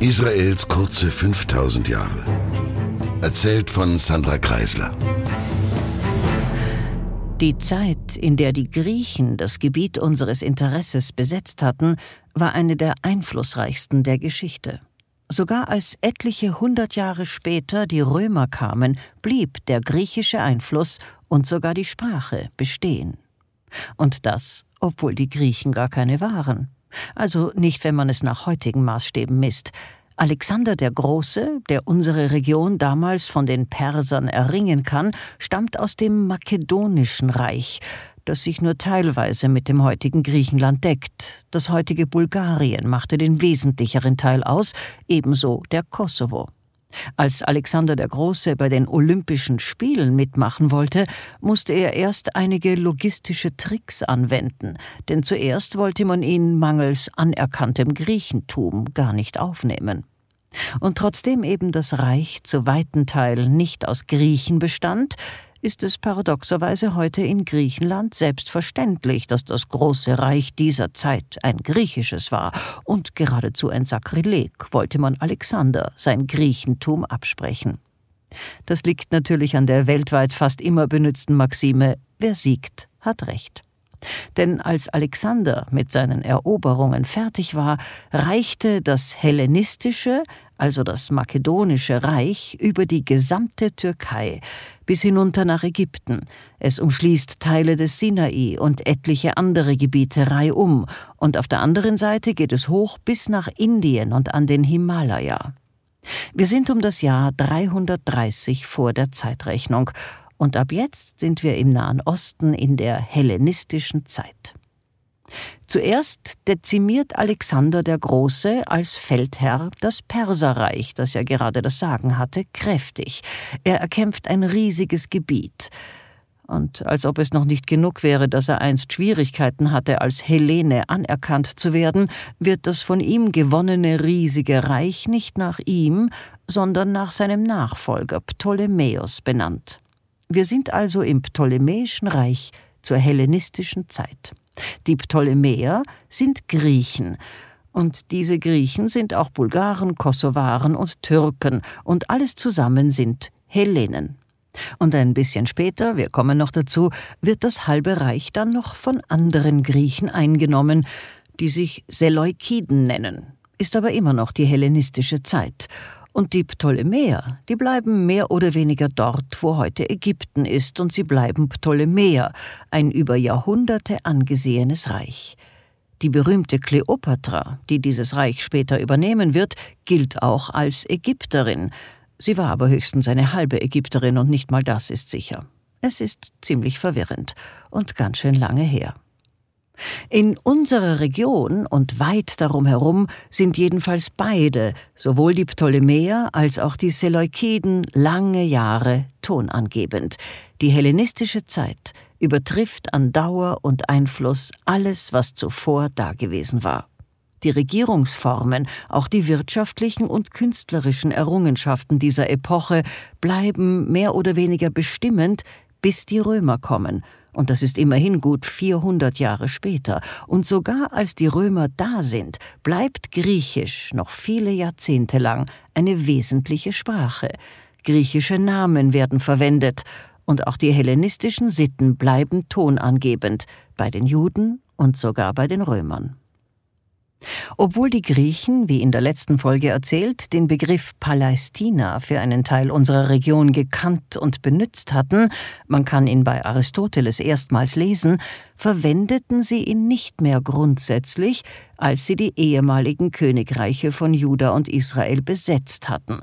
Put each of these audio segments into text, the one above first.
Israels kurze 5000 Jahre. Erzählt von Sandra Kreisler. Die Zeit, in der die Griechen das Gebiet unseres Interesses besetzt hatten, war eine der einflussreichsten der Geschichte. Sogar als etliche hundert Jahre später die Römer kamen, blieb der griechische Einfluss und sogar die Sprache bestehen. Und das, obwohl die Griechen gar keine waren. Also nicht, wenn man es nach heutigen Maßstäben misst. Alexander der Große, der unsere Region damals von den Persern erringen kann, stammt aus dem Makedonischen Reich, das sich nur teilweise mit dem heutigen Griechenland deckt. Das heutige Bulgarien machte den wesentlicheren Teil aus, ebenso der Kosovo. Als Alexander der Große bei den Olympischen Spielen mitmachen wollte, musste er erst einige logistische Tricks anwenden, denn zuerst wollte man ihn mangels anerkanntem Griechentum gar nicht aufnehmen. Und trotzdem eben das Reich zu weiten Teilen nicht aus Griechen bestand, ist es paradoxerweise heute in Griechenland selbstverständlich, dass das große Reich dieser Zeit ein griechisches war, und geradezu ein Sakrileg wollte man Alexander sein Griechentum absprechen. Das liegt natürlich an der weltweit fast immer benützten Maxime Wer siegt, hat Recht. Denn als Alexander mit seinen Eroberungen fertig war, reichte das hellenistische, also das makedonische Reich, über die gesamte Türkei bis hinunter nach Ägypten. Es umschließt Teile des Sinai und etliche andere Gebiete reihum, und auf der anderen Seite geht es hoch bis nach Indien und an den Himalaya. Wir sind um das Jahr 330 vor der Zeitrechnung, und ab jetzt sind wir im Nahen Osten in der hellenistischen Zeit. Zuerst dezimiert Alexander der Große als Feldherr das Perserreich, das ja gerade das Sagen hatte, kräftig. Er erkämpft ein riesiges Gebiet. Und als ob es noch nicht genug wäre, dass er einst Schwierigkeiten hatte, als Hellene anerkannt zu werden, wird das von ihm gewonnene riesige Reich nicht nach ihm, sondern nach seinem Nachfolger Ptolemäus benannt. Wir sind also im Ptolemäischen Reich zur hellenistischen Zeit. Die Ptolemäer sind Griechen, und diese Griechen sind auch Bulgaren, Kosovaren und Türken, und alles zusammen sind Hellenen. Und ein bisschen später, wir kommen noch dazu, wird das halbe Reich dann noch von anderen Griechen eingenommen, die sich Seleukiden nennen, ist aber immer noch die hellenistische Zeit, und die Ptolemäer, die bleiben mehr oder weniger dort, wo heute Ägypten ist, und sie bleiben Ptolemäer, ein über Jahrhunderte angesehenes Reich. Die berühmte Kleopatra, die dieses Reich später übernehmen wird, gilt auch als Ägypterin. Sie war aber höchstens eine halbe Ägypterin und nicht mal das ist sicher. Es ist ziemlich verwirrend und ganz schön lange her. In unserer Region und weit darum herum sind jedenfalls beide, sowohl die Ptolemäer als auch die Seleukiden, lange Jahre tonangebend. Die hellenistische Zeit übertrifft an Dauer und Einfluss alles, was zuvor dagewesen war. Die Regierungsformen, auch die wirtschaftlichen und künstlerischen Errungenschaften dieser Epoche bleiben mehr oder weniger bestimmend, bis die Römer kommen und das ist immerhin gut 400 Jahre später, und sogar als die Römer da sind, bleibt Griechisch noch viele Jahrzehnte lang eine wesentliche Sprache. Griechische Namen werden verwendet, und auch die hellenistischen Sitten bleiben tonangebend bei den Juden und sogar bei den Römern. Obwohl die Griechen, wie in der letzten Folge erzählt, den Begriff Palästina für einen Teil unserer Region gekannt und benützt hatten, man kann ihn bei Aristoteles erstmals lesen, verwendeten sie ihn nicht mehr grundsätzlich, als sie die ehemaligen Königreiche von Juda und Israel besetzt hatten.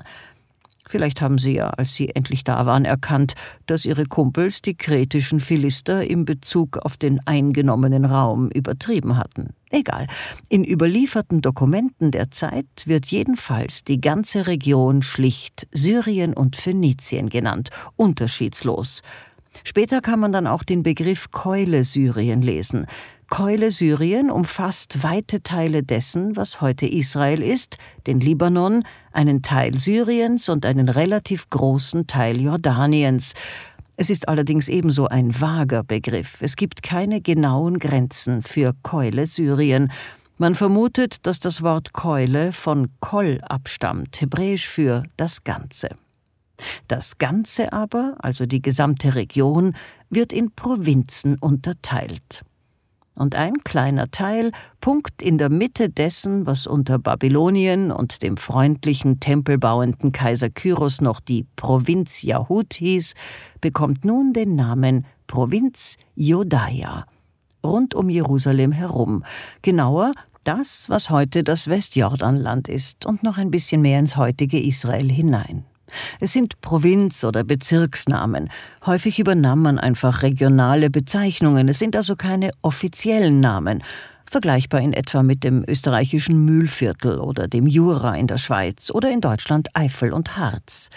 Vielleicht haben sie ja, als sie endlich da waren, erkannt, dass ihre Kumpels die kretischen Philister im Bezug auf den eingenommenen Raum übertrieben hatten. Egal. In überlieferten Dokumenten der Zeit wird jedenfalls die ganze Region schlicht Syrien und Phönizien genannt, unterschiedslos. Später kann man dann auch den Begriff Keule Syrien lesen. Keule Syrien umfasst weite Teile dessen, was heute Israel ist, den Libanon, einen Teil Syriens und einen relativ großen Teil Jordaniens. Es ist allerdings ebenso ein vager Begriff. Es gibt keine genauen Grenzen für Keule Syrien. Man vermutet, dass das Wort Keule von Kol abstammt, hebräisch für das Ganze. Das Ganze aber, also die gesamte Region, wird in Provinzen unterteilt. Und ein kleiner Teil, Punkt in der Mitte dessen, was unter Babylonien und dem freundlichen, tempelbauenden Kaiser Kyros noch die Provinz Yahud hieß, bekommt nun den Namen Provinz Jodaia rund um Jerusalem herum, genauer das, was heute das Westjordanland ist und noch ein bisschen mehr ins heutige Israel hinein. Es sind Provinz- oder Bezirksnamen. Häufig übernahm man einfach regionale Bezeichnungen. Es sind also keine offiziellen Namen. Vergleichbar in etwa mit dem österreichischen Mühlviertel oder dem Jura in der Schweiz oder in Deutschland Eifel und Harz.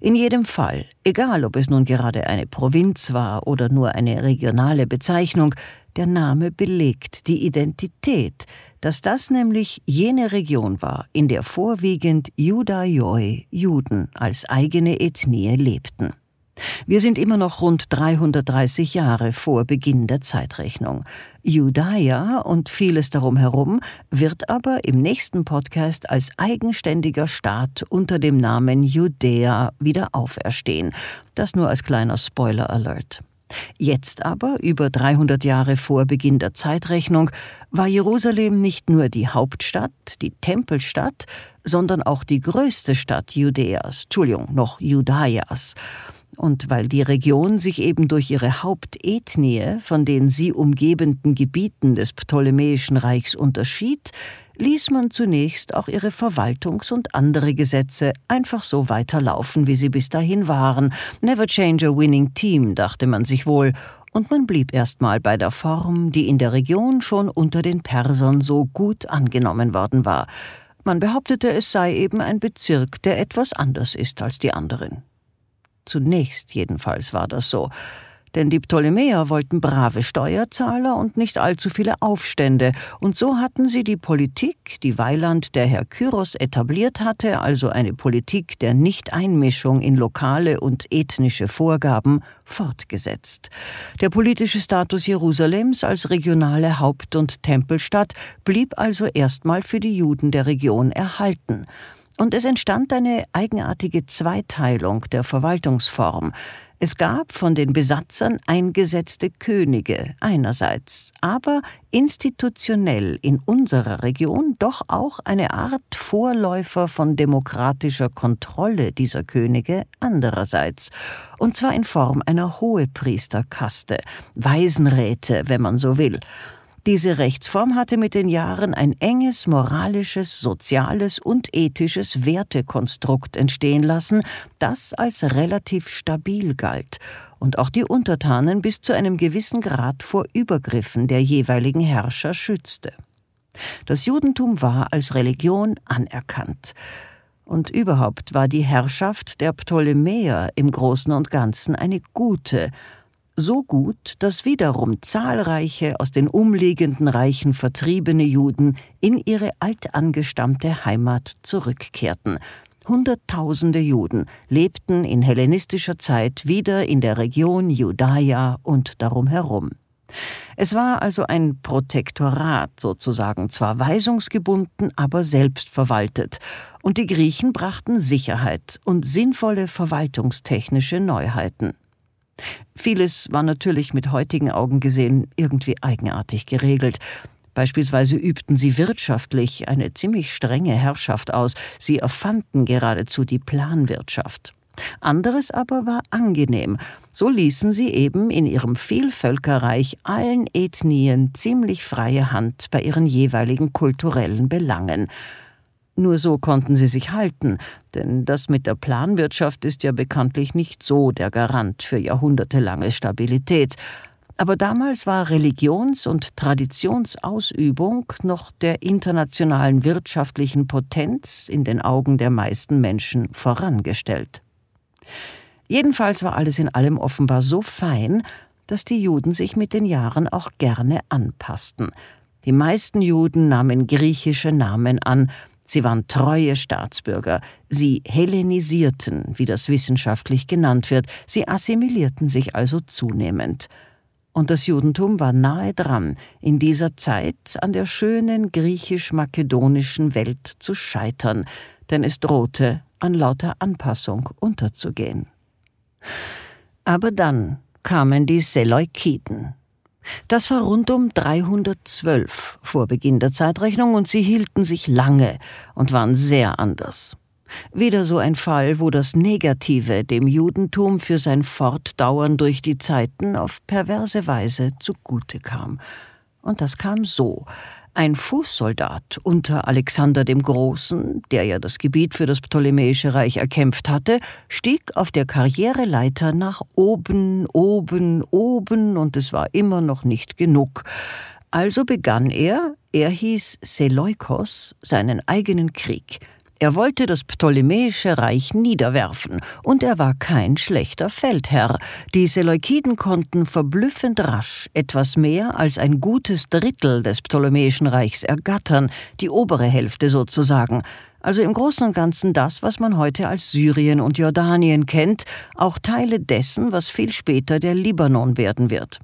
In jedem Fall, egal ob es nun gerade eine Provinz war oder nur eine regionale Bezeichnung, der Name belegt die Identität, dass das nämlich jene Region war, in der vorwiegend Judaioi, Juden als eigene Ethnie lebten. Wir sind immer noch rund 330 Jahre vor Beginn der Zeitrechnung. Judaia und vieles darum herum wird aber im nächsten Podcast als eigenständiger Staat unter dem Namen Judäa wieder auferstehen. Das nur als kleiner Spoiler Alert. Jetzt aber, über 300 Jahre vor Beginn der Zeitrechnung, war Jerusalem nicht nur die Hauptstadt, die Tempelstadt, sondern auch die größte Stadt Judäas, Entschuldigung, noch Judaias. Und weil die Region sich eben durch ihre Hauptethnie von den sie umgebenden Gebieten des Ptolemäischen Reichs unterschied, ließ man zunächst auch ihre Verwaltungs- und andere Gesetze einfach so weiterlaufen, wie sie bis dahin waren. Never change a winning team, dachte man sich wohl, und man blieb erstmal bei der Form, die in der Region schon unter den Persern so gut angenommen worden war. Man behauptete, es sei eben ein Bezirk, der etwas anders ist als die anderen. Zunächst jedenfalls war das so denn die Ptolemäer wollten brave Steuerzahler und nicht allzu viele Aufstände, und so hatten sie die Politik, die Weiland der Herr Kyros etabliert hatte, also eine Politik der Nichteinmischung in lokale und ethnische Vorgaben, fortgesetzt. Der politische Status Jerusalems als regionale Haupt- und Tempelstadt blieb also erstmal für die Juden der Region erhalten. Und es entstand eine eigenartige Zweiteilung der Verwaltungsform. Es gab von den Besatzern eingesetzte Könige einerseits, aber institutionell in unserer Region doch auch eine Art Vorläufer von demokratischer Kontrolle dieser Könige andererseits, und zwar in Form einer Hohepriesterkaste, Waisenräte, wenn man so will. Diese Rechtsform hatte mit den Jahren ein enges moralisches, soziales und ethisches Wertekonstrukt entstehen lassen, das als relativ stabil galt und auch die Untertanen bis zu einem gewissen Grad vor Übergriffen der jeweiligen Herrscher schützte. Das Judentum war als Religion anerkannt. Und überhaupt war die Herrschaft der Ptolemäer im Großen und Ganzen eine gute, so gut, dass wiederum zahlreiche aus den umliegenden Reichen vertriebene Juden in ihre altangestammte Heimat zurückkehrten. Hunderttausende Juden lebten in hellenistischer Zeit wieder in der Region Judaia und darum herum. Es war also ein Protektorat sozusagen, zwar weisungsgebunden, aber selbstverwaltet, und die Griechen brachten Sicherheit und sinnvolle verwaltungstechnische Neuheiten. Vieles war natürlich mit heutigen Augen gesehen irgendwie eigenartig geregelt. Beispielsweise übten sie wirtschaftlich eine ziemlich strenge Herrschaft aus, sie erfanden geradezu die Planwirtschaft. Anderes aber war angenehm, so ließen sie eben in ihrem Vielvölkerreich allen Ethnien ziemlich freie Hand bei ihren jeweiligen kulturellen Belangen. Nur so konnten sie sich halten, denn das mit der Planwirtschaft ist ja bekanntlich nicht so der Garant für jahrhundertelange Stabilität. Aber damals war Religions- und Traditionsausübung noch der internationalen wirtschaftlichen Potenz in den Augen der meisten Menschen vorangestellt. Jedenfalls war alles in allem offenbar so fein, dass die Juden sich mit den Jahren auch gerne anpassten. Die meisten Juden nahmen griechische Namen an, Sie waren treue Staatsbürger. Sie hellenisierten, wie das wissenschaftlich genannt wird. Sie assimilierten sich also zunehmend. Und das Judentum war nahe dran, in dieser Zeit an der schönen griechisch-makedonischen Welt zu scheitern, denn es drohte an lauter Anpassung unterzugehen. Aber dann kamen die Seleukiden. Das war rund um 312 vor Beginn der Zeitrechnung und sie hielten sich lange und waren sehr anders. Wieder so ein Fall, wo das Negative dem Judentum für sein Fortdauern durch die Zeiten auf perverse Weise zugute kam. Und das kam so. Ein Fußsoldat unter Alexander dem Großen, der ja das Gebiet für das Ptolemäische Reich erkämpft hatte, stieg auf der Karriereleiter nach oben, oben, oben, und es war immer noch nicht genug. Also begann er, er hieß Seleukos, seinen eigenen Krieg – er wollte das Ptolemäische Reich niederwerfen, und er war kein schlechter Feldherr. Die Seleukiden konnten verblüffend rasch etwas mehr als ein gutes Drittel des Ptolemäischen Reichs ergattern, die obere Hälfte sozusagen. Also im Großen und Ganzen das, was man heute als Syrien und Jordanien kennt, auch Teile dessen, was viel später der Libanon werden wird.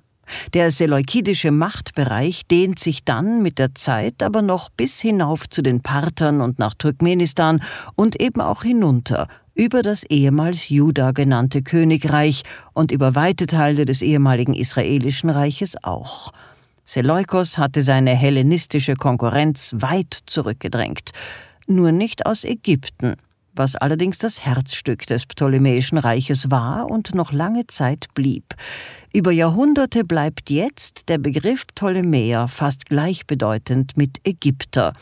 Der seleukidische Machtbereich dehnt sich dann mit der Zeit aber noch bis hinauf zu den Parthern und nach Turkmenistan und eben auch hinunter über das ehemals Juda genannte Königreich und über weite Teile des ehemaligen israelischen Reiches auch. Seleukos hatte seine hellenistische Konkurrenz weit zurückgedrängt, nur nicht aus Ägypten, was allerdings das Herzstück des Ptolemäischen Reiches war und noch lange Zeit blieb. Über Jahrhunderte bleibt jetzt der Begriff Ptolemäer fast gleichbedeutend mit Ägypter,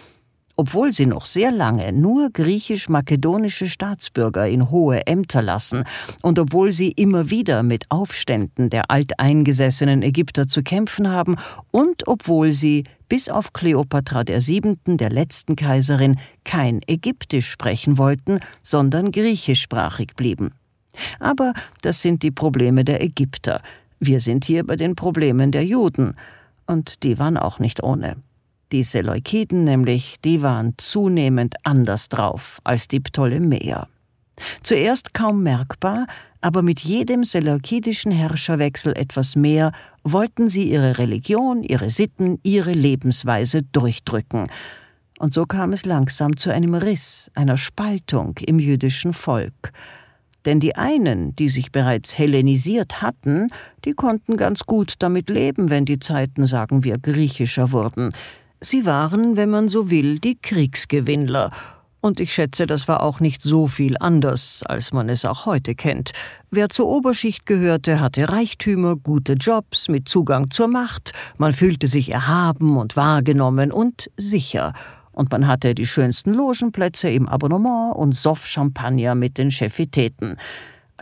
obwohl sie noch sehr lange nur griechisch-makedonische Staatsbürger in hohe Ämter lassen und obwohl sie immer wieder mit Aufständen der alteingesessenen Ägypter zu kämpfen haben und obwohl sie bis auf Kleopatra der Siebenten, der letzten Kaiserin, kein Ägyptisch sprechen wollten, sondern griechischsprachig blieben. Aber das sind die Probleme der Ägypter, wir sind hier bei den Problemen der Juden, und die waren auch nicht ohne. Die Seleukiden nämlich, die waren zunehmend anders drauf als die Ptolemäer. Zuerst kaum merkbar, aber mit jedem seleukidischen Herrscherwechsel etwas mehr, wollten sie ihre Religion, ihre Sitten, ihre Lebensweise durchdrücken. Und so kam es langsam zu einem Riss, einer Spaltung im jüdischen Volk. Denn die einen, die sich bereits hellenisiert hatten, die konnten ganz gut damit leben, wenn die Zeiten, sagen wir, griechischer wurden. Sie waren, wenn man so will, die Kriegsgewinnler. Und ich schätze, das war auch nicht so viel anders, als man es auch heute kennt. Wer zur Oberschicht gehörte, hatte Reichtümer, gute Jobs mit Zugang zur Macht, man fühlte sich erhaben und wahrgenommen und sicher und man hatte die schönsten Logenplätze im Abonnement und soff Champagner mit den Chefitäten.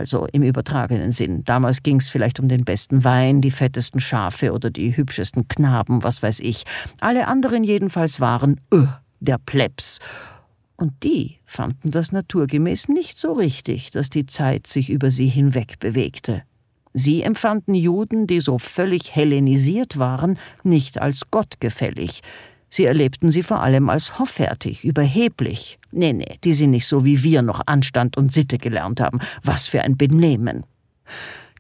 Also im übertragenen Sinn. Damals ging es vielleicht um den besten Wein, die fettesten Schafe oder die hübschesten Knaben, was weiß ich. Alle anderen jedenfalls waren öh, der Plebs. Und die fanden das naturgemäß nicht so richtig, dass die Zeit sich über sie hinweg bewegte. Sie empfanden Juden, die so völlig hellenisiert waren, nicht als gottgefällig. Sie erlebten sie vor allem als hoffärtig, überheblich. Nee, nee, die sind nicht so wie wir noch Anstand und Sitte gelernt haben. Was für ein Benehmen.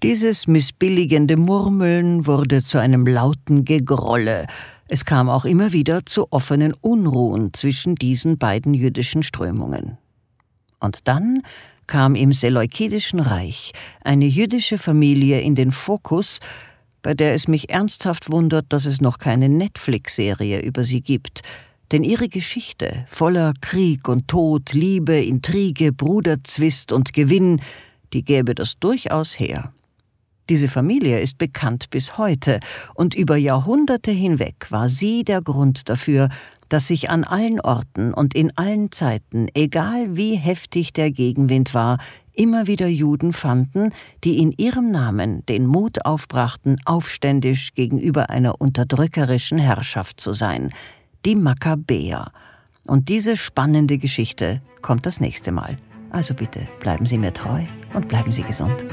Dieses missbilligende Murmeln wurde zu einem lauten Gegrolle. Es kam auch immer wieder zu offenen Unruhen zwischen diesen beiden jüdischen Strömungen. Und dann kam im Seleukidischen Reich eine jüdische Familie in den Fokus, bei der es mich ernsthaft wundert, dass es noch keine Netflix-Serie über sie gibt. Denn ihre Geschichte, voller Krieg und Tod, Liebe, Intrige, Bruderzwist und Gewinn, die gäbe das durchaus her. Diese Familie ist bekannt bis heute, und über Jahrhunderte hinweg war sie der Grund dafür, dass sich an allen Orten und in allen Zeiten, egal wie heftig der Gegenwind war, immer wieder Juden fanden, die in ihrem Namen den Mut aufbrachten, aufständisch gegenüber einer unterdrückerischen Herrschaft zu sein, die Makkabäer. Und diese spannende Geschichte kommt das nächste Mal. Also bitte bleiben Sie mir treu und bleiben Sie gesund.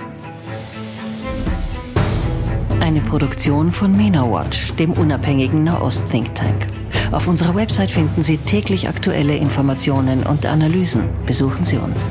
Eine Produktion von MENA Watch, dem unabhängigen Nahost-Think Tank. Auf unserer Website finden Sie täglich aktuelle Informationen und Analysen. Besuchen Sie uns.